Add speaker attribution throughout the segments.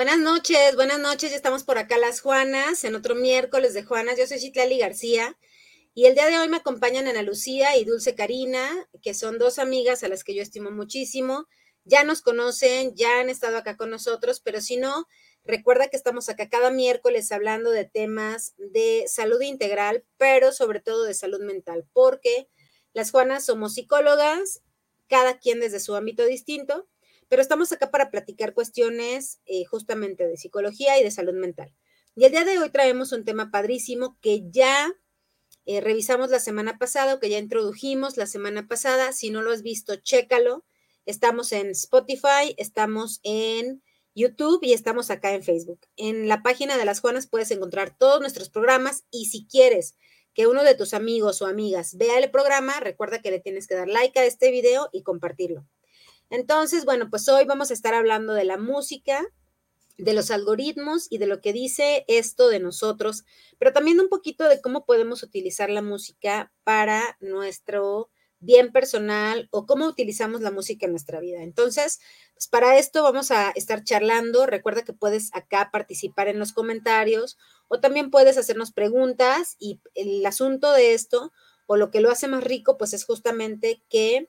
Speaker 1: Buenas noches, buenas noches. Ya estamos por acá las Juanas, en otro miércoles de Juanas. Yo soy Citlali García y el día de hoy me acompañan Ana Lucía y Dulce Karina, que son dos amigas a las que yo estimo muchísimo. Ya nos conocen, ya han estado acá con nosotros, pero si no, recuerda que estamos acá cada miércoles hablando de temas de salud integral, pero sobre todo de salud mental, porque las Juanas somos psicólogas, cada quien desde su ámbito distinto pero estamos acá para platicar cuestiones eh, justamente de psicología y de salud mental. Y el día de hoy traemos un tema padrísimo que ya eh, revisamos la semana pasada que ya introdujimos la semana pasada. Si no lo has visto, chécalo. Estamos en Spotify, estamos en YouTube y estamos acá en Facebook. En la página de las Juanas puedes encontrar todos nuestros programas y si quieres que uno de tus amigos o amigas vea el programa, recuerda que le tienes que dar like a este video y compartirlo. Entonces, bueno, pues hoy vamos a estar hablando de la música, de los algoritmos y de lo que dice esto de nosotros, pero también un poquito de cómo podemos utilizar la música para nuestro bien personal o cómo utilizamos la música en nuestra vida. Entonces, pues para esto vamos a estar charlando. Recuerda que puedes acá participar en los comentarios o también puedes hacernos preguntas y el asunto de esto o lo que lo hace más rico, pues es justamente que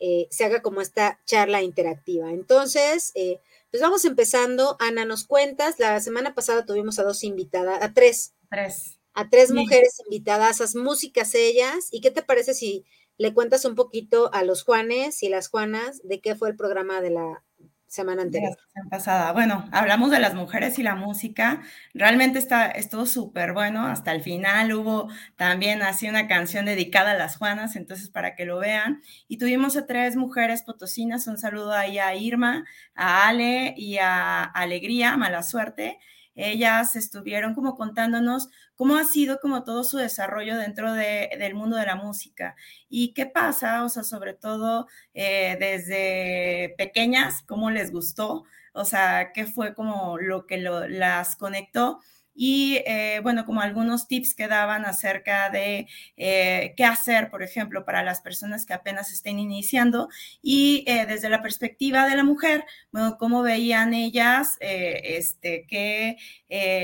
Speaker 1: eh, se haga como esta charla interactiva. Entonces, eh, pues vamos empezando. Ana, nos cuentas, la semana pasada tuvimos a dos invitadas, a tres.
Speaker 2: Tres.
Speaker 1: A tres mujeres invitadas, a músicas ellas. ¿Y qué te parece si le cuentas un poquito a los Juanes y las Juanas de qué fue el programa de la, semana anterior.
Speaker 2: pasada. Bueno, hablamos de las mujeres y la música. Realmente está, estuvo súper bueno. Hasta el final hubo también así una canción dedicada a las Juanas, entonces para que lo vean. Y tuvimos a tres mujeres potosinas. Un saludo ahí a Irma, a Ale y a Alegría, mala suerte ellas estuvieron como contándonos cómo ha sido como todo su desarrollo dentro del mundo de la música. Y qué pasa, o sea, sobre todo eh, desde pequeñas, cómo les gustó, o sea, qué fue como lo que las conectó y eh, bueno, como algunos tips que daban acerca de eh, qué hacer, por ejemplo, para las personas que apenas estén iniciando y eh, desde la perspectiva de la mujer, bueno, cómo veían ellas este, qué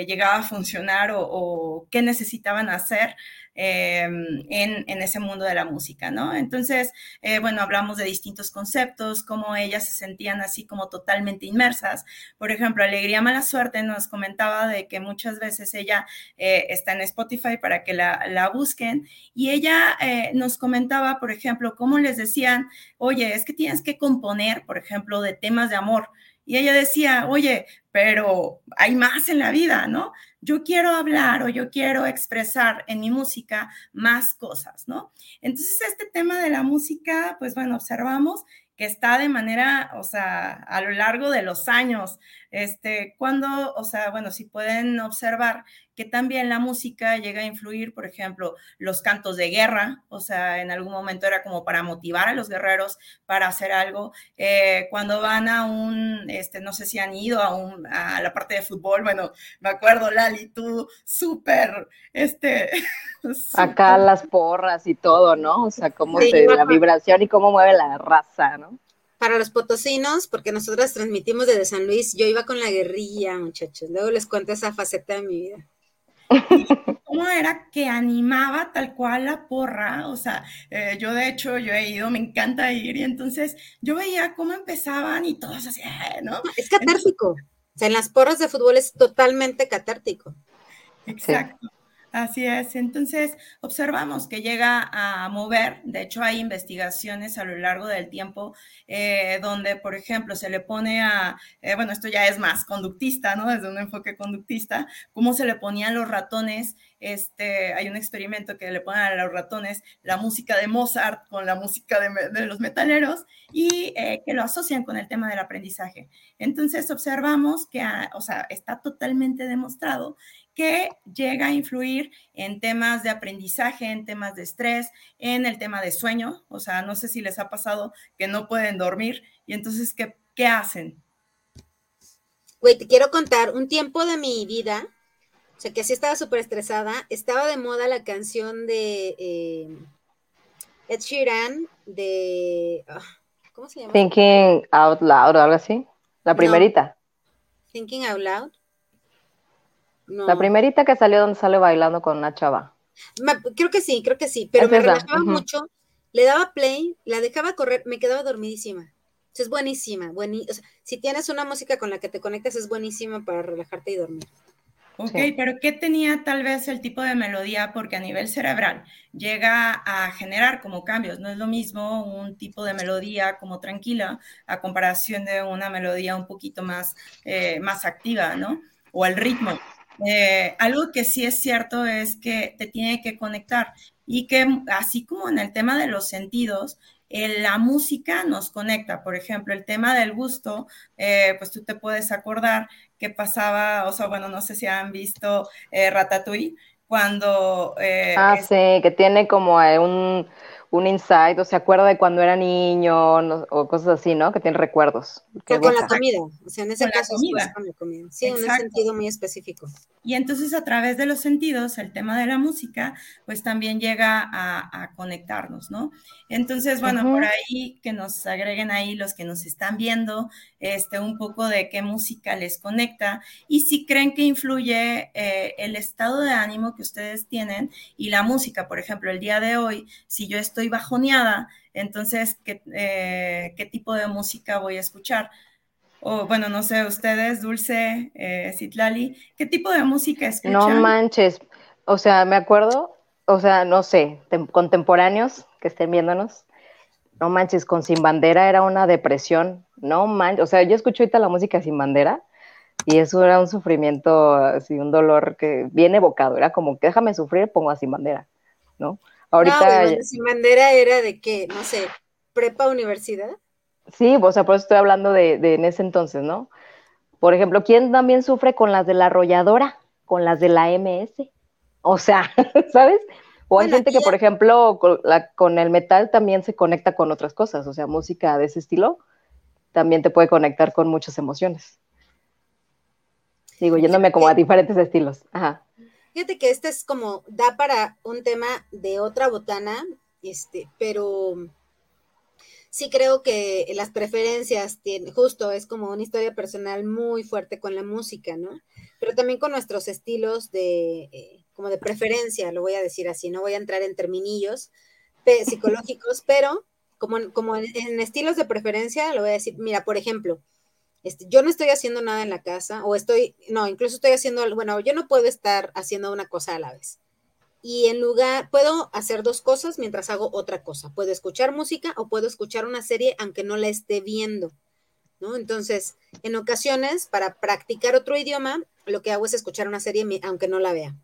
Speaker 2: llegaba a funcionar o qué necesitaban hacer Em, en, ese mundo de la música, ¿no? Entonces, eh, bueno, hablamos de distintos conceptos, cómo ellas se sentían así como totalmente inmersas. Por ejemplo, Alegría Mala Suerte nos comentaba de que muchas veces ella eh, está en Spotify para que la, busquen y ella eh, nos comentaba, por ejemplo, cómo les decían, oye, es que tienes que componer, por ejemplo, de temas de amor. Y ella decía, oye, pero hay más en la vida, ¿no? Yo quiero hablar o yo quiero expresar en mi música más cosas, ¿no? Entonces, este tema de la música, pues bueno, observamos que está de manera, o sea, a lo largo de los años, este, cuando, o sea, bueno, si pueden observar que también la música llega a influir, por ejemplo, los cantos de guerra, o sea, en algún momento era como para motivar a los guerreros para hacer algo. Eh, cuando van a un, este, no sé si han ido a, un, a la parte de fútbol, bueno, me acuerdo, Lali, tú súper, este...
Speaker 3: Acá las porras y todo, ¿no? O sea, cómo se, la vibración y cómo mueve la raza, ¿no?
Speaker 1: Para los potosinos, porque nosotras transmitimos desde San Luis, yo iba con la guerrilla, muchachos. Luego les cuento esa faceta de mi vida.
Speaker 2: ¿Cómo era que animaba tal cual la porra? O sea, eh, yo de hecho, yo he ido, me encanta ir, y entonces yo veía cómo empezaban y todos así, eh, ¿no?
Speaker 1: Es catártico. o sea, en las porras de fútbol es totalmente catártico.
Speaker 2: Exacto. Así es, entonces observamos que llega a mover, de hecho hay investigaciones a lo largo del tiempo eh, donde, por ejemplo, se le pone a, eh, bueno, esto ya es más conductista, ¿no? Desde un enfoque conductista, cómo se le ponían los ratones, este, hay un experimento que le ponen a los ratones la música de Mozart con la música de, los metaleros y eh, que lo asocian con el tema del aprendizaje. Entonces observamos que, ah, o sea, está totalmente demostrado que llega a influir en temas de aprendizaje, en temas de estrés, en el tema de sueño. O sea, no sé si les ha pasado que no pueden dormir y entonces, ¿qué, qué hacen?
Speaker 1: Güey, te quiero contar un tiempo de mi vida, o sea, que así estaba súper estresada, estaba de moda la canción de eh, Ed Sheeran, de, ah, ¿cómo se llama?
Speaker 3: Thinking Out Loud o algo así, la primerita.
Speaker 1: Thinking Out Loud.
Speaker 3: La primerita que salió donde sale bailando con una chava.
Speaker 1: creo que sí, creo que sí, pero me relajaba mucho. Le daba play, la dejaba correr, me quedaba dormidísima. es buenísima, buenísima. O sea, si tienes una música con la que te conectas, es buenísima para relajarte y dormir.
Speaker 2: Ok, pero ¿qué tenía tal vez el tipo de melodía? Porque a nivel cerebral llega a generar como cambios. No es lo mismo un tipo de melodía como tranquila a comparación de una melodía un poquito más, eh, más activa, ¿no? O el ritmo. Eh, algo que sí es cierto es que te tiene que conectar y que así como en el tema de los sentidos, la música nos conecta. Por ejemplo, el tema del gusto, eh, pues tú te puedes acordar que pasaba, o sea, bueno, no sé si han visto eh, Ratatouille, cuando...
Speaker 3: Eh, ah, sí, que tiene como un un insight o se acuerda de cuando era niño o cosas así, ¿no? Que tiene recuerdos.
Speaker 1: con la comida, o sea, en ese caso es con la comida. Sí, en un sentido muy específico.
Speaker 2: Y entonces a través de los sentidos, el tema de la música, pues también llega a, conectarnos, ¿no? Entonces, bueno, por ahí que nos agreguen ahí los que nos están viendo, este, un poco de qué música les conecta y si creen que influye eh, el estado de ánimo que ustedes tienen y la música, por ejemplo, el día de hoy, si yo estoy bajoneada, entonces, ¿qué, eh, ¿qué tipo de música voy a escuchar? O bueno, no sé, ustedes, Dulce, eh, Citlali, ¿qué tipo de música escuchan?
Speaker 3: No manches, o sea, me acuerdo, o sea, no sé, contemporáneos que estén viéndonos, no manches, con Sin Bandera era una depresión, no manches, o sea, yo escucho ahorita la música Sin Bandera y eso era un sufrimiento, así, un dolor que bien evocado, era como que déjame sufrir, pongo a Sin Bandera, ¿no?
Speaker 1: Ahorita. No, Sin Bandera era de que, no sé, prepa universidad.
Speaker 3: Sí, o sea, por eso estoy hablando de, de en ese entonces, ¿no? Por ejemplo, ¿quién también sufre con las de la arrolladora? Con las de la MS. O sea, ¿sabes? O hay gente que, por ejemplo, con, el metal también se conecta con otras cosas, o sea, música de ese estilo también te puede conectar con muchas emociones. Digo, yéndome como a diferentes estilos. Ajá.
Speaker 1: Fíjate que este es como, da para un tema de otra botana, este, pero sí creo que las preferencias, tienen, justo es como una historia personal muy fuerte con la música, ¿no? Pero también con nuestros estilos de, eh, como de preferencia, lo voy a decir así, no voy a entrar en terminillos psicológicos, pero como, como en, estilos de preferencia, lo voy a decir, mira, por ejemplo, este, yo no estoy haciendo nada en la casa, o estoy, no, incluso estoy haciendo, bueno, yo no puedo estar haciendo una cosa a la vez. Y en lugar, puedo hacer dos cosas mientras hago otra cosa. Puedo escuchar música o puedo escuchar una serie aunque no la esté viendo. ¿no? Entonces, en ocasiones, para practicar otro idioma, lo que hago es escuchar una serie aunque no la vea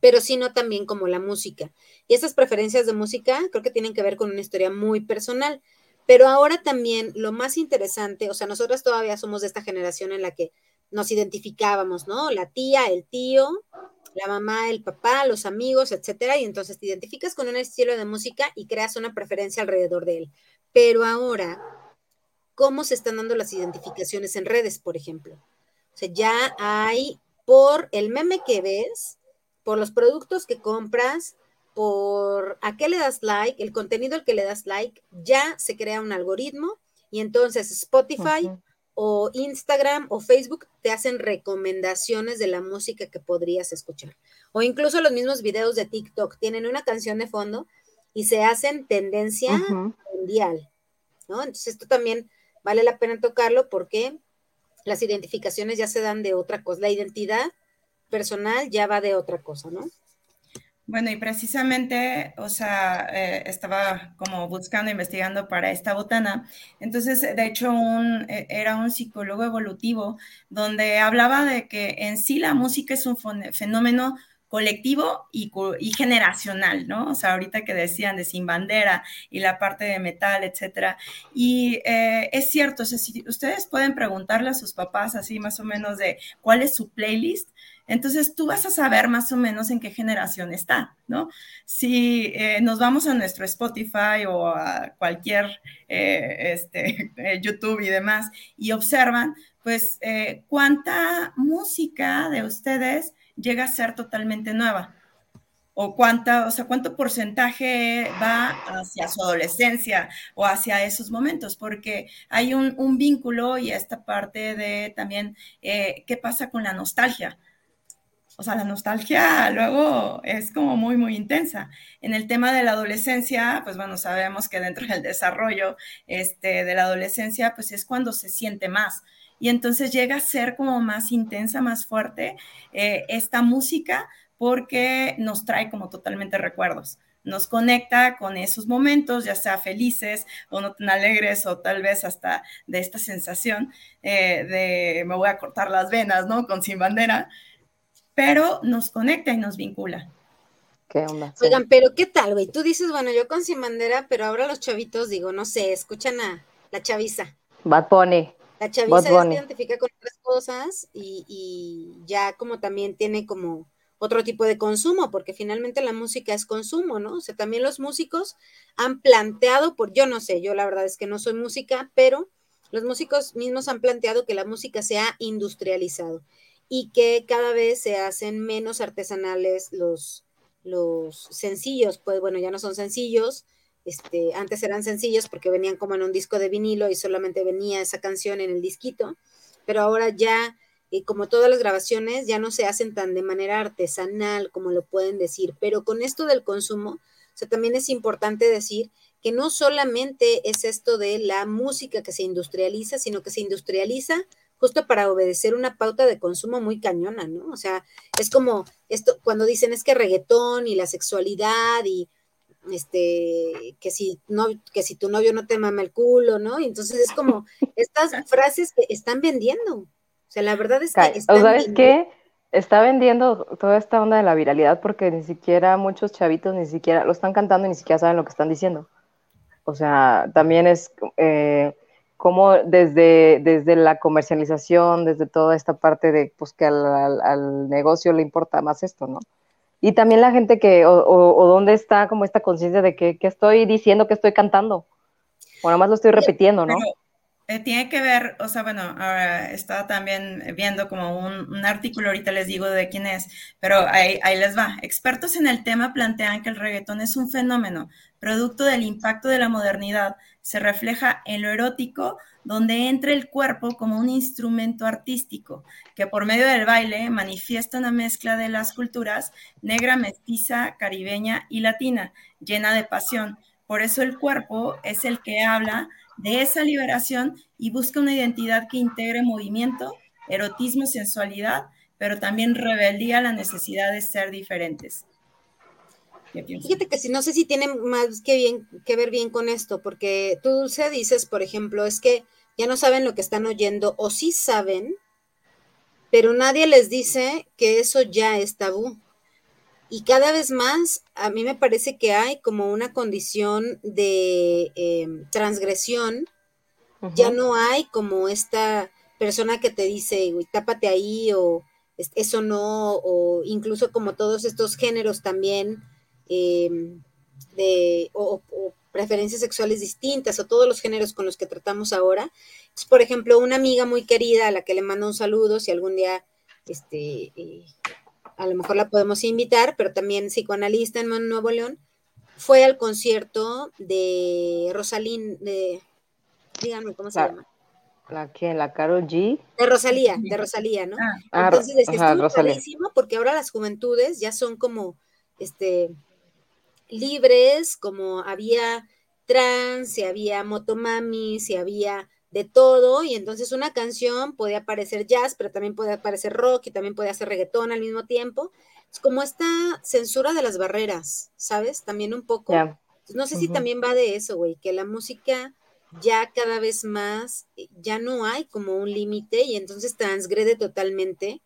Speaker 1: pero sino también como la música. Y esas preferencias de música creo que tienen que ver con una historia muy personal. Pero ahora también lo más interesante, o sea, nosotros todavía somos de esta generación en la que nos identificábamos, ¿no? La tía, el tío, la mamá, el papá, los amigos, etcétera, y entonces te identificas con un estilo de música y creas una preferencia alrededor de él. Pero ahora, ¿cómo se están dando las identificaciones en redes, por ejemplo? O sea, ya hay por el meme que ves, por los productos que compras, por a qué le das like, el contenido al que le das like, ya se crea un algoritmo y entonces Spotify o Instagram o Facebook te hacen recomendaciones de la música que podrías escuchar. O incluso los mismos videos de TikTok tienen una canción de fondo y se hacen tendencia mundial, ¿no? Entonces esto también vale la pena tocarlo porque las identificaciones ya se dan de otra cosa, la identidad personal ya va de otra cosa, ¿no?
Speaker 2: Bueno, y precisamente, o sea, eh, estaba como buscando, investigando para esta botana. Entonces, de hecho, un, e, era un psicólogo evolutivo donde hablaba de que en sí la música es un fenómeno colectivo y, generacional, ¿no? O sea, ahorita que decían de Sin Bandera y la parte de metal, etcétera. Y eh, es cierto, o sea, si ustedes pueden preguntarle a sus papás así más o menos de cuál es su playlist, entonces tú vas a saber más o menos en qué generación está, ¿no? Si eh, nos vamos a nuestro Spotify o a cualquier eh, este, YouTube y demás y observan, pues, cuánta música de ustedes llega a ser totalmente nueva. o cuánta, o sea, cuánto porcentaje va hacia su adolescencia o hacia esos momentos, porque hay un, vínculo y esta parte de también eh, qué pasa con la nostalgia. O sea, la nostalgia luego es como muy, muy intensa. En el tema de la adolescencia, pues bueno, sabemos que dentro del desarrollo este, de la adolescencia, pues es cuando se siente más. Y entonces llega a ser como más intensa, más fuerte eh, esta música, porque nos trae como totalmente recuerdos. Nos conecta con esos momentos, ya sea felices o no tan alegres o tal vez hasta de esta sensación eh, de me voy a cortar las venas, ¿no? Con sin bandera, pero nos conecta y nos vincula.
Speaker 1: ¿Qué onda? Oigan, pero ¿qué tal, güey? Tú dices, bueno, yo con sin bandera, pero ahora los chavitos, digo, no sé, escuchan a la chaviza.
Speaker 3: Bad Bunny.
Speaker 1: La chaviza se identifica con otras cosas y, y ya como también tiene como otro tipo de consumo, porque finalmente la música es consumo, ¿no? O sea, también los músicos han planteado, por yo no sé, yo la verdad es que no soy música, pero los músicos mismos han planteado que la música se ha industrializado y que cada vez se hacen menos artesanales los, los sencillos, pues bueno, ya no son sencillos, este, antes eran sencillos porque venían como en un disco de vinilo y solamente venía esa canción en el disquito, pero ahora ya y como todas las grabaciones ya no se hacen tan de manera artesanal como lo pueden decir, pero con esto del consumo, también es importante decir que no solamente es esto de la música que se industrializa, sino que se industrializa justo para obedecer una pauta de consumo muy cañona, ¿no? O sea, es como esto cuando dicen es que reggaetón y la sexualidad y este que si no que si tu novio no te mama el culo, ¿no? Y entonces es como estas frases que están vendiendo sea, la verdad es que...
Speaker 3: Está ¿Sabes qué? Está vendiendo toda esta onda de la viralidad porque ni siquiera muchos chavitos ni siquiera lo están cantando y ni siquiera saben lo que están diciendo. O sea, también es eh, como desde, desde la comercialización, desde toda esta parte de pues que al, negocio le importa más esto, ¿no? Y también la gente que, o, o, dónde está como esta conciencia de que, que, estoy diciendo, que estoy cantando. O nada más lo estoy repitiendo, ¿no?
Speaker 2: Eh, tiene que ver, o sea, bueno, estaba también viendo como un, artículo, ahorita les digo de quién es, pero ahí, les va. Expertos en el tema plantean que el reggaetón es un fenómeno, producto del impacto de la modernidad, se refleja en lo erótico, donde entra el cuerpo como un instrumento artístico, que por medio del baile manifiesta una mezcla de las culturas negra, mestiza, caribeña y latina, llena de pasión. Por eso el cuerpo es el que habla de esa liberación y busca una identidad que integre movimiento, erotismo, sensualidad, pero también rebeldía la necesidad de ser diferentes.
Speaker 1: Fíjate que si no sé si tiene más que, que ver bien con esto, porque tú, Dulce, dices, por ejemplo, es que ya no saben lo que están oyendo, o sí saben, pero nadie les dice que eso ya es tabú. Y cada vez más, a mí me parece que hay como una condición de em, transgresión. Ya no hay como esta persona que te dice, güey, tápate ahí, o eso no, o incluso como todos estos géneros también, em, de, o, preferencias sexuales distintas, o todos los géneros con los que tratamos ahora. por ejemplo, una amiga muy querida a la que le mando un saludo, si algún día este, eh, a lo mejor la podemos invitar, pero también psicoanalista en Nuevo León, fue al concierto de Rosalín, de, díganme cómo se llama.
Speaker 3: ¿La quién? ¿La Carol G?
Speaker 1: De Rosalía, de Rosalía, ¿no? Ah, ah Entonces, es que estuvo porque ahora las juventudes ya son como, este, libres, como había trans, y había motomami, si había de todo y entonces una canción puede aparecer jazz, pero también puede aparecer rock y también puede hacer reggaetón al mismo tiempo. Es como esta censura de las barreras, ¿sabes? También un poco. No sé si también va de eso, güey, que la música ya cada vez más, ya no hay como un límite y entonces transgrede totalmente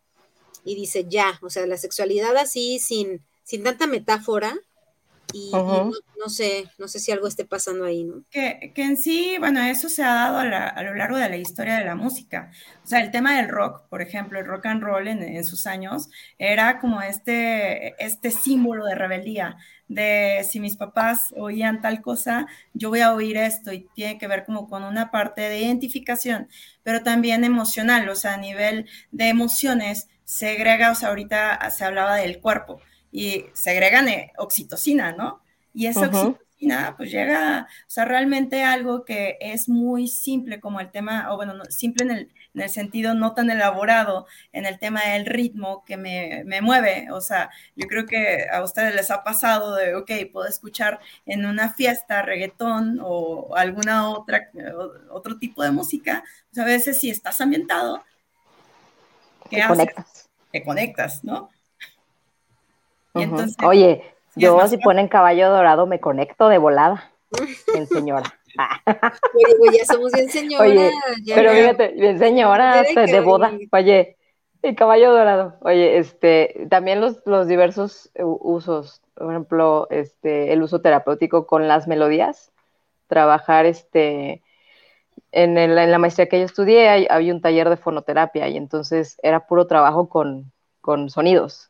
Speaker 1: y dice ya, o sea, la sexualidad así sin, sin tanta metáfora, y, no, sé, no sé si algo esté pasando ahí, ¿no?
Speaker 2: Que, en sí, bueno, eso se ha dado a, lo largo de la historia de la música. O sea, el tema del rock, por ejemplo, el rock and roll en, sus años, era como este, este símbolo de rebeldía, de si mis papás oían tal cosa, yo voy a oír esto y tiene que ver como con una parte de identificación, pero también emocional, o sea, a nivel de emociones, se agrega, o sea, ahorita se hablaba del cuerpo y segregan eh, oxitocina, ¿no? Y esa oxitocina pues llega, o sea, realmente algo que es muy simple como el tema, o bueno, simple en el, en el, sentido no tan elaborado, en el tema del ritmo que me, me, mueve. O sea, yo creo que a ustedes les ha pasado de, ok, puedo escuchar en una fiesta reggaetón o alguna otra, otro tipo de música. Pues a veces si estás ambientado,
Speaker 3: ¿qué te conectas.
Speaker 2: Te conectas, ¿no?
Speaker 3: Oye, yo si ponen caballo dorado me conecto de volada, en señora.
Speaker 1: Oye, ya somos bien señora. Oye,
Speaker 3: pero fíjate, bien señora, de boda. Oye, el caballo dorado. Oye, este, también los, los diversos usos, por ejemplo, este, el uso terapéutico con las melodías, trabajar este, en, el, en la maestría que yo estudié había un taller de fonoterapia y entonces era puro trabajo con, con sonidos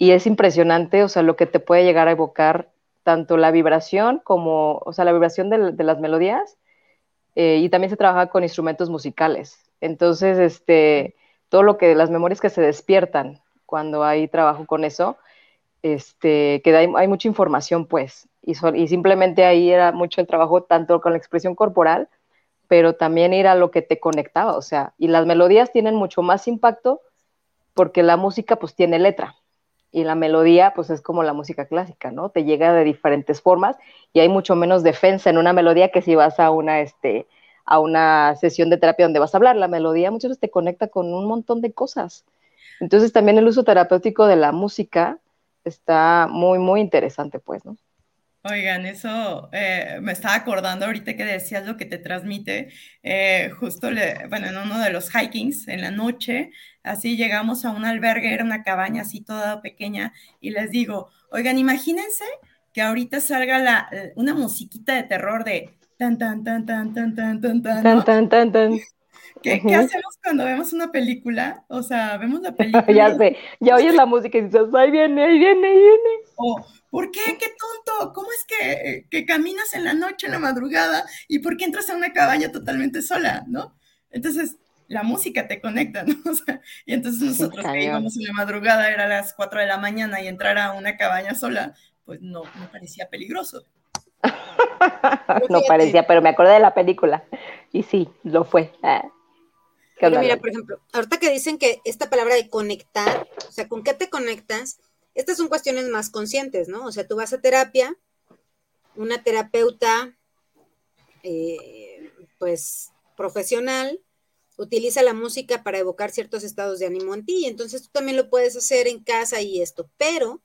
Speaker 3: y es impresionante, o sea, lo que te puede llegar a evocar tanto la vibración como, o sea, la vibración de, las melodías, eh, y también se trabaja con instrumentos musicales. Entonces, este, todo lo que, las memorias que se despiertan cuando hay trabajo con eso, este, que hay, mucha información, pues, y, y simplemente ahí era mucho el trabajo tanto con la expresión corporal, pero también ir a lo que te conectaba, o sea, y las melodías tienen mucho más impacto porque la música pues tiene letra, y la melodía pues es como la música clásica, ¿no? Te llega de diferentes formas y hay mucho menos defensa en una melodía que si vas a una, este, a una sesión de terapia donde vas a hablar. La melodía muchas veces te conecta con un montón de cosas. Entonces también el uso terapéutico de la música está muy, muy interesante, pues, ¿no?
Speaker 2: Oigan, eso eh, me estaba acordando ahorita que decías lo que te transmite. Eh, justo, le, bueno, en uno de los hikings, en la noche, así llegamos a un albergue, era una cabaña así toda pequeña, y les digo, oigan, imagínense que ahorita salga la, eh, una musiquita de terror de tan, tan, tan, tan, tan, tan, tan, tan. ¿no?
Speaker 3: Tan, tan, tan, tan.
Speaker 2: ¿Qué, hacemos cuando vemos una película? O sea, vemos la película.
Speaker 3: ya sé, ya oyes la música y dices, ahí viene, ahí viene, ahí viene.
Speaker 2: O, ¿por qué? ¡Qué tonto! ¿Cómo es que, que, caminas en la noche, en la madrugada? ¿Y por qué entras a una cabaña totalmente sola? ¿No? Entonces, la música te conecta, ¿no? O sea, y entonces nosotros que íbamos en la madrugada, era a las 4 de la mañana y entrar a una cabaña sola, pues no, me parecía peligroso.
Speaker 3: no parecía, pero me acordé de la película. Y sí, lo fue.
Speaker 1: Pero mira, por ejemplo, ahorita que dicen que esta palabra de conectar, o sea, ¿con qué te conectas? Estas son cuestiones más conscientes, ¿no? O sea, tú vas a terapia, una terapeuta, eh, pues, profesional, utiliza la música para evocar ciertos estados de ánimo en ti, y entonces tú también lo puedes hacer en casa y esto, pero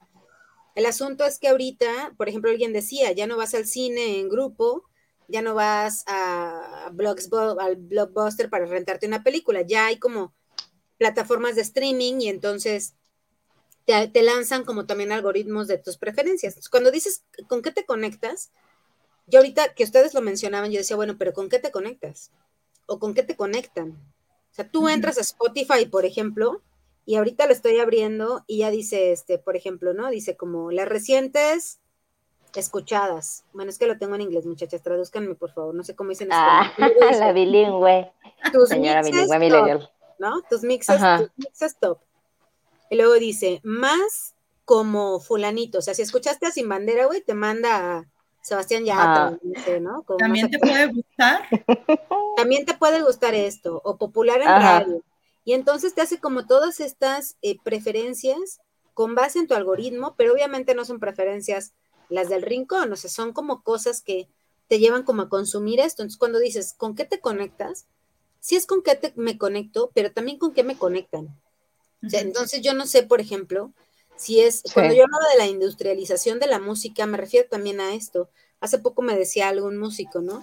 Speaker 1: el asunto es que ahorita, por ejemplo, alguien decía, ya no vas al cine en grupo, ya no vas a, al blockbuster para rentarte una película, ya hay como plataformas de streaming y entonces te, lanzan como también algoritmos de tus preferencias. Cuando dices con qué te conectas, yo ahorita que ustedes lo mencionaban, yo decía, bueno, pero ¿con qué te conectas? ¿O con qué te conectan? O sea, tú entras a Spotify, por ejemplo, y ahorita lo estoy abriendo y ya dice, este, por ejemplo, ¿no? Dice como las recientes escuchadas. Bueno, es que lo tengo en inglés, muchachas, traduzcanme, por favor. No sé cómo dicen
Speaker 3: ah, la bilingüe. Señora bilingüe millennial.
Speaker 1: ¿No? Tus mixes, tus mixes top. Y luego dice, más como fulanito. O sea, si escuchaste a Sin Bandera, güey, te manda a Sebastián Yatra, ah.
Speaker 2: ¿no? También te puede gustar.
Speaker 1: También te puede gustar esto, o popular en radio. Y entonces te hace como todas estas eh, preferencias con base en tu algoritmo, pero obviamente no son preferencias las del rincón, o sea, son como cosas que te llevan como a consumir esto. Entonces, cuando dices, ¿con qué te conectas? Sí es con qué te, me conecto, pero también con qué me conectan entonces yo no sé, por ejemplo, si es, cuando yo hablo de la industrialización de la música, me refiero también a esto. Hace poco me decía algún músico, ¿no?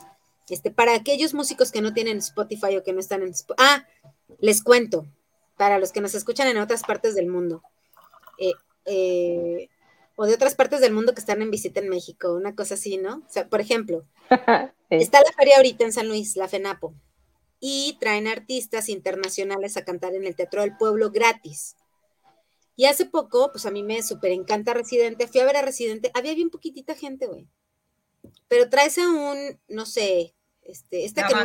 Speaker 1: Este, para aquellos músicos que no tienen Spotify o que no están en Spotify, ah, les cuento, para los que nos escuchan en otras partes del mundo, eh, eh, o de otras partes del mundo que están en visita en México, una cosa así, ¿no? O sea, por ejemplo, está la feria ahorita en San Luis, la FENAPO, y traen artistas internacionales a cantar en el Teatro del Pueblo gratis. Y hace poco, pues a mí me súper encanta Residente, fui a ver a Residente, había bien poquitita gente, güey. Pero traes a un, no sé, este, este que, no,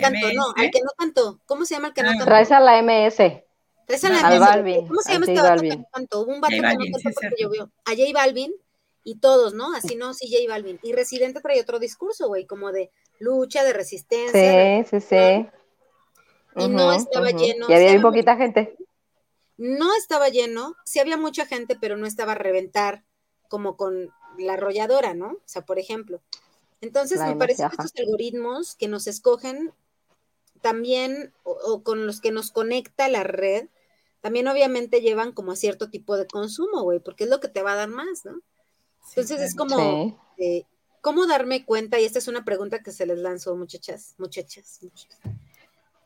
Speaker 1: cantó, no, al que no cantó, ¿cómo se llama el que no ah. cantó?
Speaker 3: Traes a la MS.
Speaker 1: ¿Cómo se llama este vato que Hubo un vato que no cantó porque llovió. A J Balvin y todos, ¿no? Así no, sí, J Balvin. Y Residente trae otro discurso, güey, como de lucha, de resistencia.
Speaker 3: Sí, sí, sí.
Speaker 1: Y no estaba lleno.
Speaker 3: Y había muy poquita gente.
Speaker 1: No estaba lleno, sí había mucha gente, pero no estaba a reventar como con la arrolladora, ¿no? O sea, por ejemplo. Entonces, me parece que estos algoritmos que nos escogen también, o, con los que nos conecta la red, también obviamente llevan como a cierto tipo de consumo, güey, porque es lo que te va a dar más, ¿no? Entonces es como, eh, ¿cómo darme cuenta? Y esta es una pregunta que se les lanzó, muchachas, muchachas, muchachas.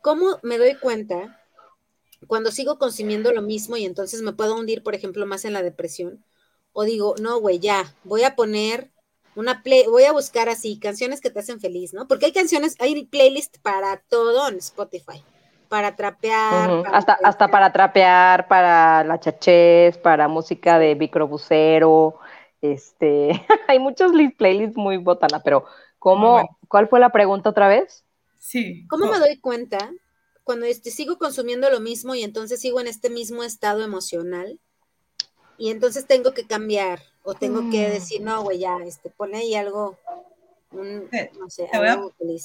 Speaker 1: ¿Cómo me doy cuenta cuando sigo consumiendo lo mismo y entonces me puedo hundir, por ejemplo, más en la depresión? O digo, no, güey, ya, voy a poner una play, voy a buscar así canciones que te hacen feliz, ¿no? Porque hay canciones, hay playlist para todo en Spotify, para trapear.
Speaker 3: hasta, hasta para trapear, para la chachez, para música de microbusero, este, hay muchos playlists muy botana, pero ¿cómo, cuál fue la pregunta otra vez?
Speaker 2: Sí.
Speaker 1: ¿Cómo me doy cuenta cuando este, sigo consumiendo lo mismo y entonces sigo en este mismo estado emocional? Y entonces tengo que cambiar o tengo que mm. decir, no, güey, ya, este, pone ahí algo, no sé, algo feliz.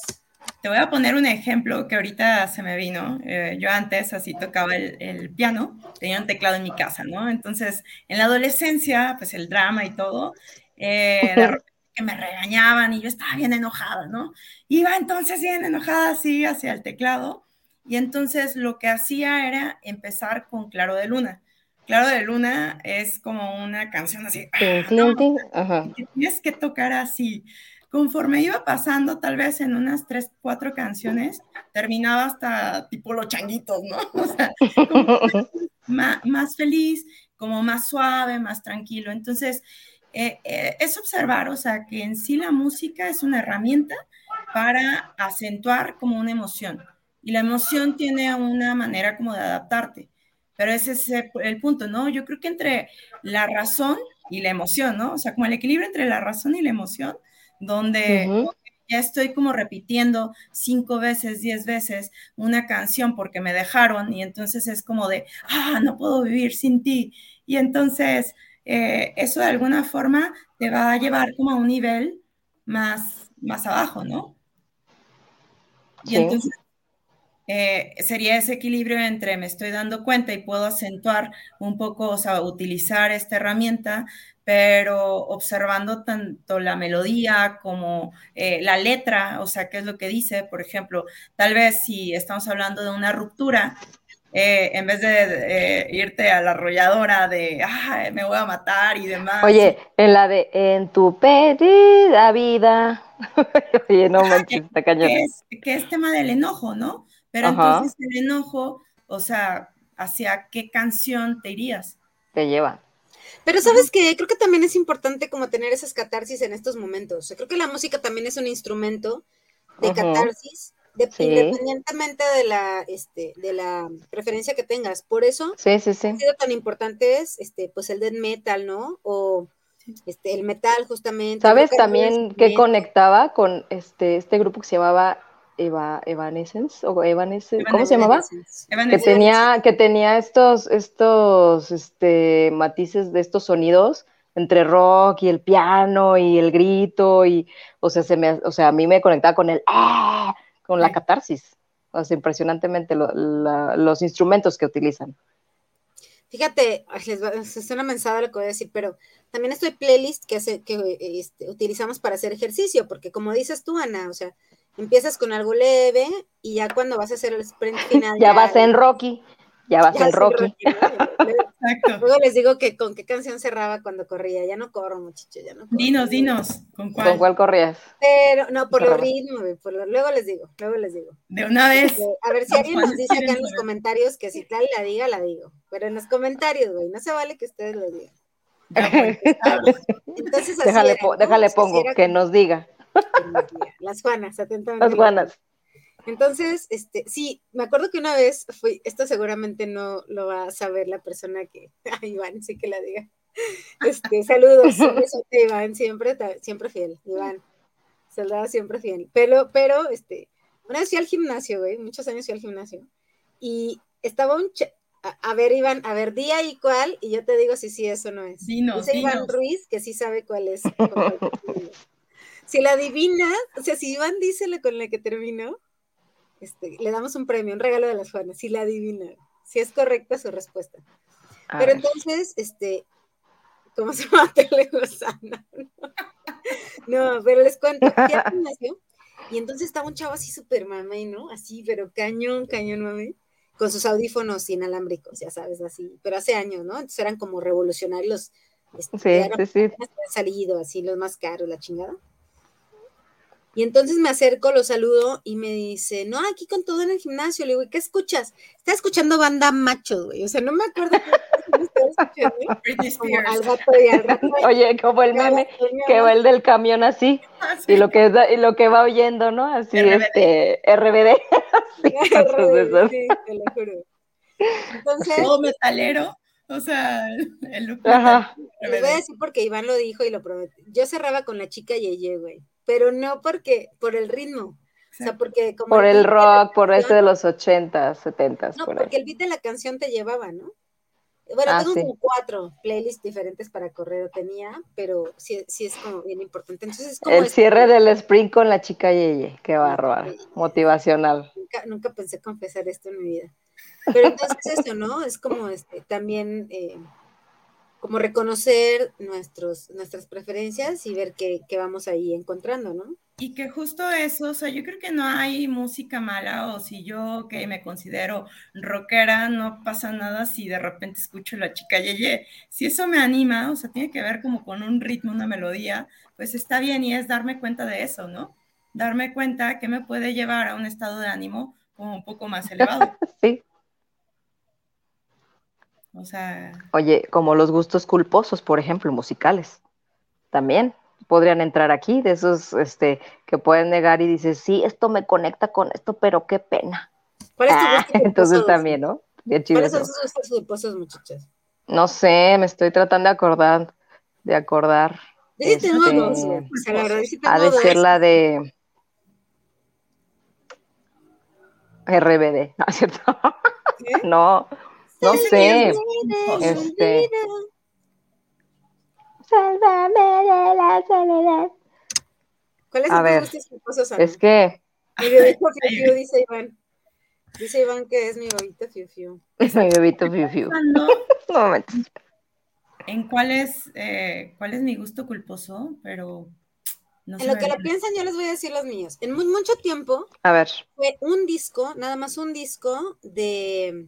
Speaker 2: Te voy a poner un ejemplo que ahorita se me vino. Eh, yo antes así tocaba el, piano, tenía un teclado en mi casa, ¿no? Entonces, en la adolescencia, pues el drama y todo, eh, que me regañaban y yo estaba bien enojada, ¿no? Iba entonces bien enojada así hacia el teclado y entonces lo que hacía era empezar con Claro de Luna. Claro de Luna es como una canción así. ¡ah! tienes que tocar así conforme iba pasando, tal vez en unas tres, cuatro canciones, terminaba hasta tipo los changuitos, ¿no? O sea, más, feliz, como más suave, más tranquilo. Entonces, eh, eh, es observar, o sea, que en sí la música es una herramienta para acentuar como una emoción. Y la emoción tiene una manera como de adaptarte. Pero ese es el punto, ¿no? Yo creo que entre la razón y la emoción, ¿no? O sea, como el equilibrio entre la razón y la emoción, donde ya estoy como repitiendo cinco veces, diez veces una canción porque me dejaron y entonces es como de, ah, no puedo vivir sin ti. Y entonces eh, eso de alguna forma te va a llevar como a un nivel más, más abajo, ¿no? Y entonces eh, sería ese equilibrio entre me estoy dando cuenta y puedo acentuar un poco, o sea, utilizar esta herramienta, pero observando tanto la melodía como eh, la letra, o sea, qué es lo que dice, por ejemplo, tal vez si estamos hablando de una ruptura, eh, en vez de eh, irte a la arrolladora de, Ay, me voy a matar y demás.
Speaker 3: Oye, en la de, en tu pedida vida. Oye, no manches, está cañón.
Speaker 2: Que es, tema del enojo, ¿no? Pero entonces el enojo, o sea, ¿hacia qué canción te irías?
Speaker 3: Te lleva.
Speaker 1: Pero sabes que creo que también es importante como tener esas catarsis en estos momentos. creo que la música también es un instrumento de catarsis, independientemente de la, este, de la preferencia que tengas. Por eso
Speaker 3: sí, sí,
Speaker 1: ha sido tan importante es este, pues el death metal, ¿no? O este, el metal justamente.
Speaker 3: ¿Sabes también que conectaba con este, este grupo que se llamaba Eva, Evanescence o Evanescence, ¿cómo se llamaba? Que tenía, que tenía estos, estos este, matices de estos sonidos entre rock y el piano y el grito y, o sea, se me, o sea, a mí me conectaba con el, ¡ah! con la catarsis, o sea, impresionantemente los instrumentos que utilizan.
Speaker 1: Fíjate, es una mensada lo que voy a decir, pero también estoy playlist que, hace, que este, utilizamos para hacer ejercicio, porque como dices tú, Ana, o sea, empiezas con algo leve y ya cuando vas a hacer el sprint final.
Speaker 3: ya, vas en Rocky, ya vas en Rocky.
Speaker 1: Luego les digo que con qué canción cerraba cuando corría. Ya no corro, muchachos, ya no corro.
Speaker 2: Dinos, dinos, ¿con cuál?
Speaker 3: ¿Con cuál corrías?
Speaker 1: Pero, no, por los ritmos, luego les digo, luego les digo.
Speaker 2: De una vez.
Speaker 1: a ver si alguien nos dice acá en los comentarios que si tal la diga, la digo. Pero en los comentarios, güey, no se vale que ustedes lo digan.
Speaker 3: Entonces, déjale, déjale pongo, que nos diga.
Speaker 1: Las Juanas, atentamente.
Speaker 3: Las Juanas.
Speaker 1: Entonces, este, sí, me acuerdo que una vez fui, esto seguramente no lo va a saber la persona que, ay, Iván, sí que la diga. Este, saludos, Iván, siempre, siempre fiel, Iván, soldado siempre fiel. Pero, pero, este, una vez fui al gimnasio, güey, muchos años fui al gimnasio, y estaba un, A, ver, Iván, a ver, día y cuál, y yo te digo si sí es o no es. Dice Iván Ruiz que sí sabe cuál es. si la adivina, o sea, si Iván dice lo con la que terminó, este, le damos un premio, un regalo de las Juanas, si la adivina, si es correcta su respuesta. Pero entonces, este, ¿cómo se llama? Telegozana. no, pero les cuento, y entonces estaba un chavo así súper mame, ¿no? Así, pero cañón, cañón mame, con sus audífonos inalámbricos, ya sabes, así, pero hace años, ¿no? Entonces eran como revolucionarios. Este, sí, sí, sí. salido, así, los más caros, la chingada. Y entonces me acerco, lo saludo y me dice, no, aquí con todo en el gimnasio. Le digo, ¿qué escuchas? Está escuchando banda macho, güey. O sea, no me acuerdo qué
Speaker 3: Oye, como el meme que va el del camión así, ah, y lo que y lo que va oyendo, ¿no? Así, este, RBD. sí,
Speaker 1: RBD sí, te lo juro.
Speaker 2: Entonces, todo metalero. O sea, el look.
Speaker 1: Ajá. Les voy a decir porque Iván lo dijo y lo prometió. Yo cerraba con la chica Yeye, güey pero no porque, por el ritmo. O sea, porque como
Speaker 3: por el, rock, por ese de los 80, 70.
Speaker 1: No, porque el beat de la canción te llevaba, ¿no? Bueno, ah, tengo como cuatro playlists diferentes para correr, tenía, pero sí, sí es como bien importante. Entonces, como
Speaker 3: el cierre del sprint con la chica Yeye, qué bárbaro, motivacional.
Speaker 1: Nunca, nunca, pensé confesar esto en mi vida. Pero entonces eso, ¿no? Es como este, también eh, como reconocer nuestros, nuestras preferencias y ver qué, vamos ahí encontrando, ¿no?
Speaker 2: Y que justo eso, o sea, yo creo que no hay música mala o si yo que me considero rockera, no pasa nada si de repente escucho la chica Yeye. Si eso me anima, o sea, tiene que ver como con un ritmo, una melodía, pues está bien y es darme cuenta de eso, ¿no? Darme cuenta que me puede llevar a un estado de ánimo como un poco más elevado.
Speaker 3: sí.
Speaker 2: O sea.
Speaker 3: Oye, como los gustos culposos, por ejemplo, musicales. También podrían entrar aquí, de esos este, que pueden negar y dices, sí, esto me conecta con esto, pero qué pena. Ah, entonces también, ¿no?
Speaker 1: ¿Cuáles son sus gustos culposos, muchachas?
Speaker 3: No sé, me estoy tratando de acordar, de acordar.
Speaker 1: Este,
Speaker 3: ha de ser la de RBD, ¿no es cierto? no, no sé. Este.
Speaker 1: Sálvame de la soledad. ¿Cuál es el gustos culposos?
Speaker 3: Es que.
Speaker 1: Mi bebito Fiu dice Iván. Dice Iván que es mi bebito Fiu Fiu.
Speaker 3: Es mi bebito Fiu Fiu. Un momento.
Speaker 2: ¿En cuál es, eh, cuál es mi gusto culposo? Pero
Speaker 1: no en lo que lo piensan, yo les voy a decir los míos. En muy, mucho tiempo,
Speaker 3: a ver.
Speaker 1: fue un disco, nada más un disco de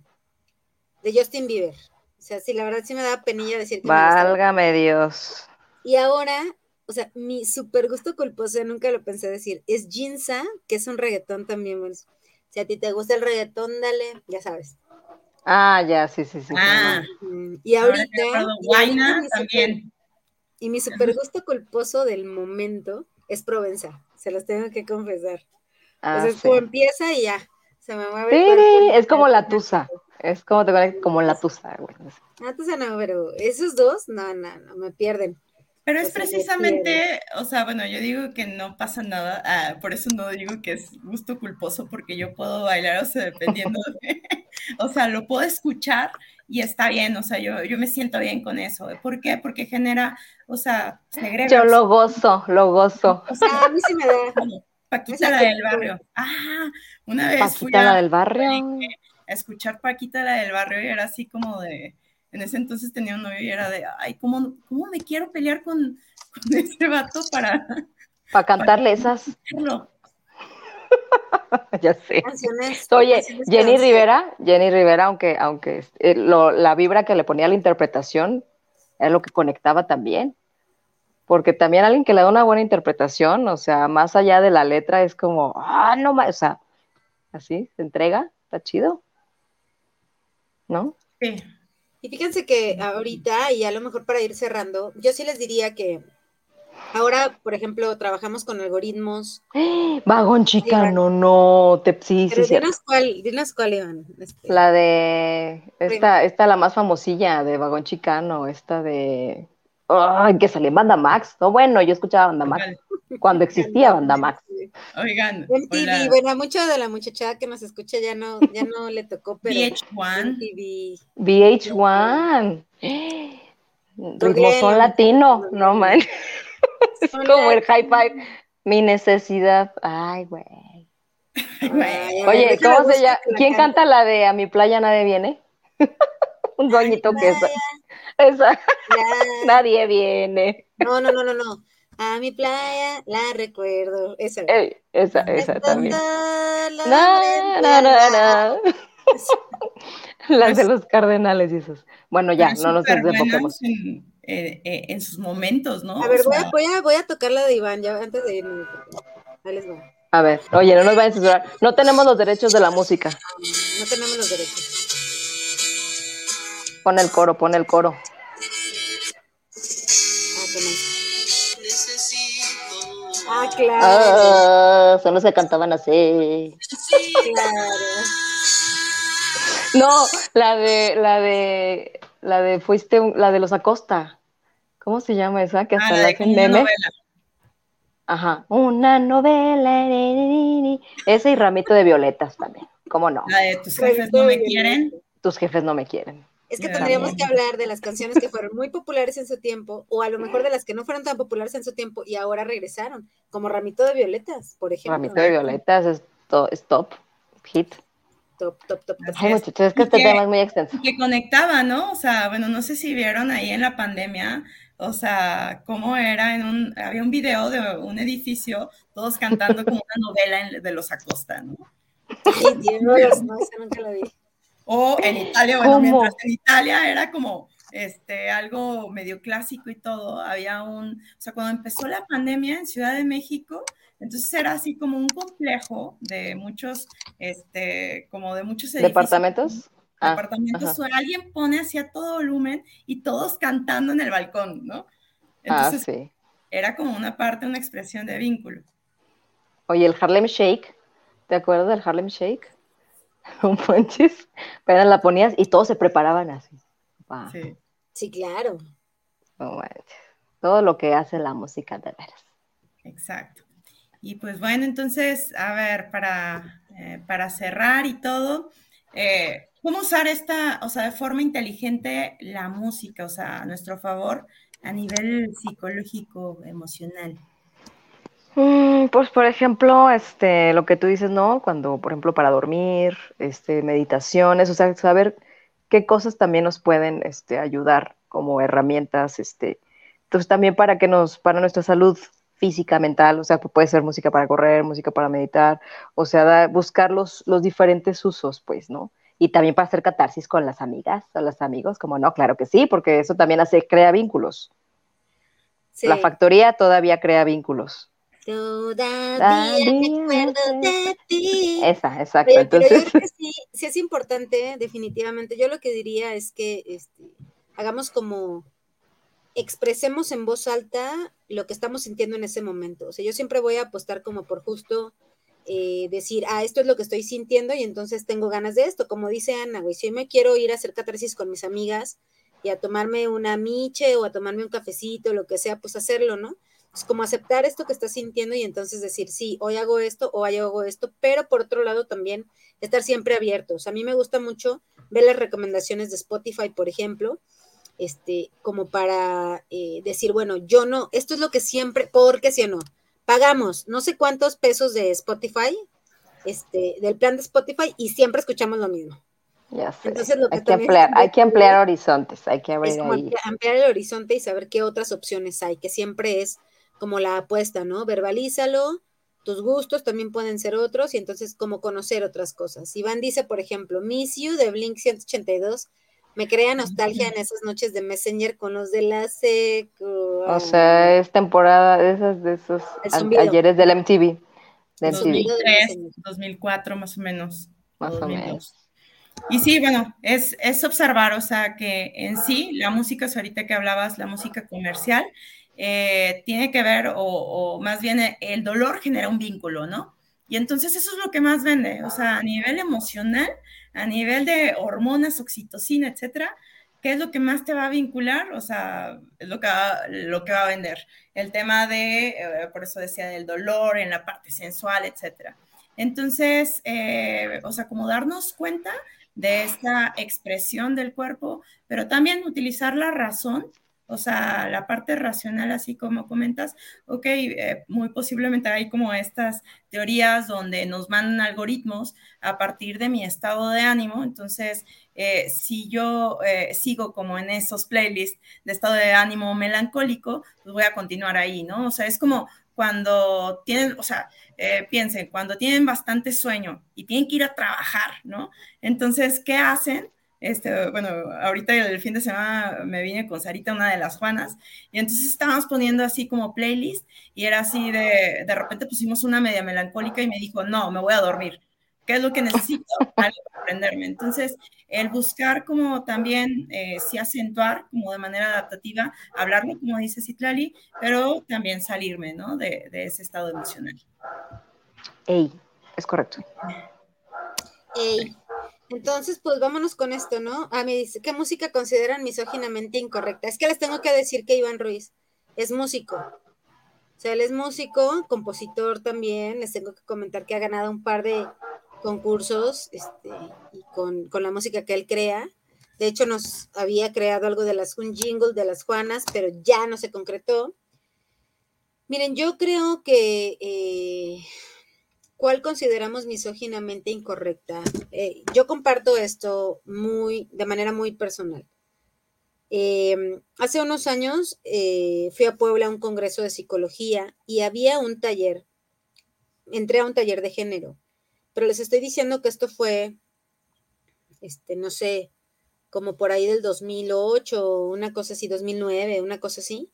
Speaker 1: de Justin Bieber. O sea, sí, la verdad sí me da penilla decir que
Speaker 3: Válgame Dios.
Speaker 1: Y ahora, o sea, mi super gusto culposo, nunca lo pensé decir, es Jinza, que es un reggaetón también. Bueno, si a ti te gusta el reggaetón, dale, ya sabes.
Speaker 3: Ah, ya, sí, sí, sí.
Speaker 2: Ah,
Speaker 1: y ahorita.
Speaker 2: Guayna también.
Speaker 1: y mi super gusto culposo del momento es Provenza, se los tengo que confesar. Ah, o sea, como empieza y ya, se me mueve.
Speaker 3: Sí, es como la tusa. Es como te como la tusa, güey.
Speaker 1: La tusa no, pero esos dos, no, no, no, me pierden.
Speaker 2: Pero es precisamente, o sea, bueno, yo digo que no pasa nada, ah, por eso no digo que es gusto culposo, porque yo puedo bailar, o sea, dependiendo, de, o sea, lo puedo escuchar y está bien, o sea, yo, yo me siento bien con eso. ¿Por qué? Porque genera, o sea,
Speaker 3: segrega. Yo lo gozo, lo gozo.
Speaker 1: O sea, a mí sí me da.
Speaker 2: Paquita la del barrio. Ah, una vez.
Speaker 3: Paquita la del barrio
Speaker 2: escuchar Paquita la del barrio y era así como de, en ese entonces tenía un novio y era de, ay, ¿cómo, cómo me quiero pelear con, con este vato para...
Speaker 3: Para cantarle esas. ya sé. Oye, Jenny Rivera, Jenny Rivera, aunque, aunque eh, la vibra que le ponía a la interpretación era lo que conectaba también. Porque también alguien que le da una buena interpretación, o sea, más allá de la letra, es como, ah, no más, o sea, así, se entrega, está chido. ¿No?
Speaker 2: Sí.
Speaker 1: Y fíjense que ahorita, y a lo mejor para ir cerrando, yo sí les diría que ahora, por ejemplo, trabajamos con algoritmos.
Speaker 3: Vagón chicano, no, te, sí,
Speaker 1: Pero
Speaker 3: sí.
Speaker 1: Dinos cuál, dinos cuál, Iván.
Speaker 3: Este. La de, esta, esta la más famosilla de Vagón Chicano, esta de, ay, que salía Banda Max. No, bueno, yo escuchaba Banda Max cuando existía Banda Max.
Speaker 2: Oigan.
Speaker 1: MTV, bueno, mucho de la muchachada que nos escucha ya no, ya no le tocó, pero.
Speaker 2: VH1.
Speaker 3: VH1. Ritmo son latino, no man. es como el high five. Mi necesidad. Ay, güey. Oye, ¿cómo se llama? ¿Quién canta la de A mi playa nadie viene? Un doñito que nadie viene.
Speaker 1: No, no, no, no, no. A mi playa la recuerdo. Esa.
Speaker 3: esa, esa también. No, no, no, no. Las de los cardenales y esos. Bueno, ya, no nos desenfoquemos.
Speaker 2: En, eh, eh, en sus momentos, ¿no?
Speaker 1: A ver, voy, a, voy, a, voy, a, tocar la de Iván ya antes de irme. Ahí les va.
Speaker 3: A ver, oye, no nos vayan a censurar. No tenemos los derechos de la música.
Speaker 1: No tenemos los derechos.
Speaker 3: Pon el coro, pon el coro.
Speaker 1: Ah, claro. Ah,
Speaker 3: solo se cantaban así. Claro. No, la de, la de, la de fuiste, la de los Acosta. ¿Cómo se llama esa? Que hasta ah, la hacen meme. Ajá, una novela. Ese y ramito de violetas también. ¿Cómo no?
Speaker 2: La de tus jefes no me quieren.
Speaker 3: Tus jefes no me quieren.
Speaker 1: Es que tendríamos que hablar de las canciones que fueron muy populares en su tiempo, o a lo mejor de las que no fueron tan populares en su tiempo y ahora regresaron, como Ramito de Violetas, por ejemplo.
Speaker 3: Ramito de Violetas es, top, hit.
Speaker 1: Top, top, top, top.
Speaker 3: Ay, muchachos, es que este tema es muy extenso.
Speaker 2: Que conectaba, ¿no? O sea, bueno, no sé si vieron ahí en la pandemia, o sea, cómo era en un, había un video de un edificio, todos cantando como una novela de los Acosta, ¿no?
Speaker 1: Ay, Dios, no, nunca la vi.
Speaker 2: O en Italia, bueno, mientras en Italia era como este, algo medio clásico y todo, había un, o sea, cuando empezó la pandemia en Ciudad de México, entonces era así como un complejo de muchos, este, como de muchos
Speaker 3: edificios. ¿Departamentos?
Speaker 2: Ah, departamentos, alguien pone hacia todo volumen y todos cantando en el balcón, ¿no?
Speaker 3: ah, sí.
Speaker 2: Era como una parte, una expresión de vínculo.
Speaker 3: Oye, el Harlem Shake, ¿te acuerdas del Harlem Shake? un ponches, pero la ponías y todos se preparaban así.
Speaker 1: Sí. sí. claro.
Speaker 3: Todo lo que hace la música de veras.
Speaker 2: Exacto. Y pues bueno, entonces, a ver, para, eh, para cerrar y todo, eh, ¿cómo usar esta, o sea, de forma inteligente la música, o sea, a nuestro favor, a nivel psicológico, emocional?
Speaker 3: Mm, pues por ejemplo, este, lo que tú dices, ¿no? Cuando, por ejemplo, para dormir, este, meditaciones, o sea, saber qué cosas también nos pueden este, ayudar como herramientas, este, entonces también para que nos, para nuestra salud física, mental, o sea, puede ser música para correr, música para meditar, o sea, buscar los, los diferentes usos, pues, ¿no? Y también para hacer catarsis con las amigas o los amigos, como no, claro que sí, porque eso también hace, crea vínculos. La factoría todavía crea vínculos.
Speaker 1: Todavía me acuerdo de ti.
Speaker 3: Esa, exacto. Entonces...
Speaker 1: yo creo que sí, sí, es importante, definitivamente. Yo lo que diría es que este, hagamos como expresemos en voz alta lo que estamos sintiendo en ese momento. O sea, yo siempre voy a apostar como por justo eh, decir, ah, esto es lo que estoy sintiendo y entonces tengo ganas de esto. Como dice Ana, güey, si yo me quiero ir a hacer catarsis con mis amigas y a tomarme una miche o a tomarme un cafecito, lo que sea, pues hacerlo, ¿no? Es como aceptar esto que estás sintiendo y entonces decir, sí, hoy hago esto o hoy hago esto, pero por otro lado también estar siempre abiertos. A mí me gusta mucho ver las recomendaciones de Spotify, por ejemplo, este, como para eh, decir, bueno, yo no, esto es lo que siempre, porque si no, pagamos no sé cuántos pesos de Spotify, este, del plan de Spotify y siempre escuchamos lo mismo.
Speaker 3: Ya sé. Entonces, lo que hay, que ampliar, hay que ampliar horizontes, hay que abrir
Speaker 1: ahí. ampliar el horizonte y saber qué otras opciones hay, que siempre es como la apuesta, ¿no? Verbalízalo, tus gustos también pueden ser otros y entonces como conocer otras cosas. Iván dice, por ejemplo, Miss You de Blink 182 me crea nostalgia en esas noches de Messenger con los de la seco.
Speaker 3: O sea, es temporada de esas de esos ayeres del MTV.
Speaker 2: 2003, 2004 más o menos.
Speaker 3: Más o menos.
Speaker 2: Y sí, bueno, es, es observar, o sea, que en sí la música, ahorita que hablabas, la música comercial, eh, tiene que ver, o, más bien eh, el dolor genera un vínculo, ¿no? Y entonces eso es lo que más vende, o sea, a nivel emocional, a nivel de hormonas, oxitocina, etcétera, ¿qué es lo que más te va a vincular? O sea, es lo que va, lo que va a vender. El tema de, eh, por eso decía, del dolor en la parte sensual, etcétera. Entonces, eh, o sea, como darnos cuenta de esta expresión del cuerpo, pero también utilizar la razón o sea, la parte racional, así como comentas, ok, eh, muy posiblemente hay como estas teorías donde nos mandan algoritmos a partir de mi estado de ánimo. Entonces, eh, si yo eh, sigo como en esos playlists de estado de ánimo melancólico, pues voy a continuar ahí, ¿no? O sea, es como cuando tienen, o sea, piensen, cuando tienen bastante sueño y tienen que ir a trabajar, ¿no? Entonces, ¿qué hacen? Este, bueno, ahorita el fin de semana me vine con Sarita, una de las Juanas, y entonces estábamos poniendo así como playlist y era así de, de repente pusimos una media melancólica y me dijo, no, me voy a dormir. ¿Qué es lo que necesito? Para aprenderme. Entonces, el buscar como también, eh, sí acentuar como de manera adaptativa, hablarlo, como dice Citlali, pero también salirme, ¿no? De, de ese estado emocional.
Speaker 3: Ey, es correcto.
Speaker 1: Ey, entonces, pues vámonos con esto, ¿no? Ah, me dice, ¿qué música consideran misóginamente incorrecta? Es que les tengo que decir que Iván Ruiz es músico. O sea, él es músico, compositor también. Les tengo que comentar que ha ganado un par de concursos este, y con, la música que él crea. De hecho, nos había creado algo de las, un jingle de las Juanas, pero ya no se concretó. Miren, yo creo que eh, ¿Cuál consideramos misóginamente incorrecta? Eh, yo comparto esto muy, de manera muy personal. Em, hace unos años eh, fui a Puebla a un congreso de psicología y había un taller, entré a un taller de género, pero les estoy diciendo que esto fue, este, no sé, como por ahí del 2008, una cosa así, 2009, una cosa así.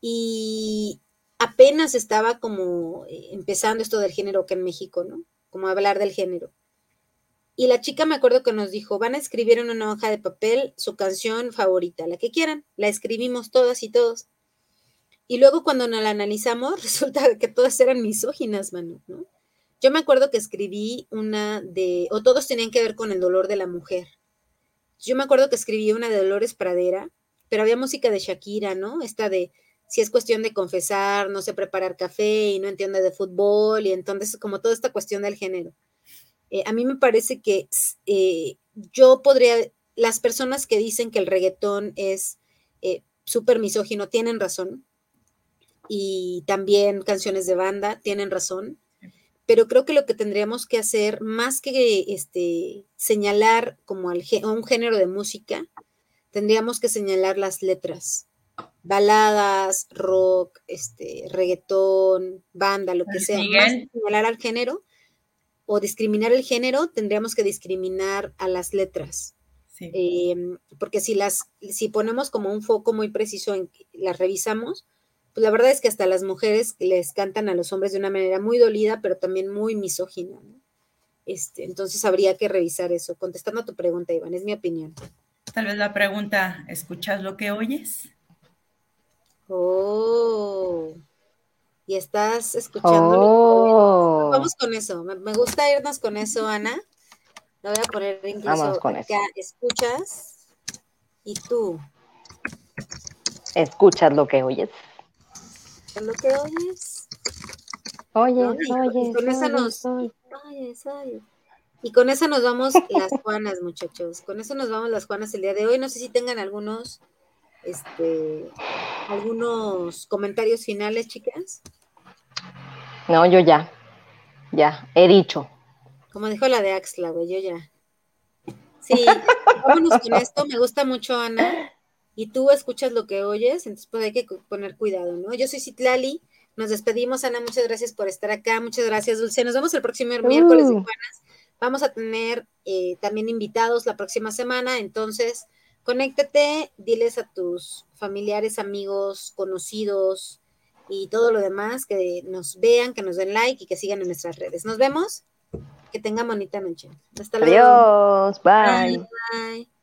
Speaker 1: Y, apenas estaba como eh, empezando esto del género que en México, ¿no? Como hablar del género. Y la chica me acuerdo que nos dijo, van a escribir en una hoja de papel su canción favorita, la que quieran. La escribimos todas y todos. Y luego cuando nos la analizamos, resulta que todas eran misóginas, mano, ¿no? Yo me acuerdo que escribí una de, o todos tenían que ver con el dolor de la mujer. Yo me acuerdo que escribí una de Dolores Pradera, pero había música de Shakira, ¿no? Esta de si es cuestión de confesar, no sé preparar café y no entiende de fútbol y entonces como toda esta cuestión del género. Eh, a mí me parece que eh, yo podría, las personas que dicen que el reggaetón es eh, súper misógino tienen razón y también canciones de banda tienen razón, pero creo que lo que tendríamos que hacer más que este, señalar como al, un género de música, tendríamos que señalar las letras baladas, rock, este, reggaetón, banda, lo que sea, más señalar al género o discriminar el género, tendríamos que discriminar a las letras. Em, porque si las, si ponemos como un foco muy preciso en las revisamos, pues la verdad es que hasta las mujeres les cantan a los hombres de una manera muy dolida, pero también muy misógina. Este, entonces habría que revisar eso. Contestando a tu pregunta, Iván, es mi opinión.
Speaker 2: Tal vez la pregunta, ¿escuchas lo que oyes?
Speaker 1: Oh. Y estás escuchando. Oh. Vamos con eso. Me, gusta irnos con eso, Ana. Lo voy a poner incluso con acá. Escuchas. Y tú.
Speaker 3: Escuchas lo que oyes.
Speaker 1: ¿Lo que oyes?
Speaker 3: Oyes, oyes.
Speaker 1: Y con esa nos. Y con esa nos vamos las Juanas, muchachos. Con eso nos vamos las Juanas el día de hoy. No sé si tengan algunos este, algunos comentarios finales, chicas.
Speaker 3: No, yo ya, ya, he dicho.
Speaker 1: Como dijo la de Axla, güey, yo ya. Sí, vámonos con esto, me gusta mucho, Ana. Y tú escuchas lo que oyes, entonces pues hay que poner cuidado, ¿no? Yo soy Citlali, nos despedimos, Ana, muchas gracias por estar acá, muchas gracias, Dulce. Nos vemos el próximo miércoles uh. Juanas. Vamos a tener eh, también invitados la próxima semana, entonces conéctate, diles a tus familiares, amigos, conocidos y todo lo demás que nos vean, que nos den like y que sigan en nuestras redes. Nos vemos. Que tengan bonita noche. Hasta luego.
Speaker 3: Adiós. bye. bye.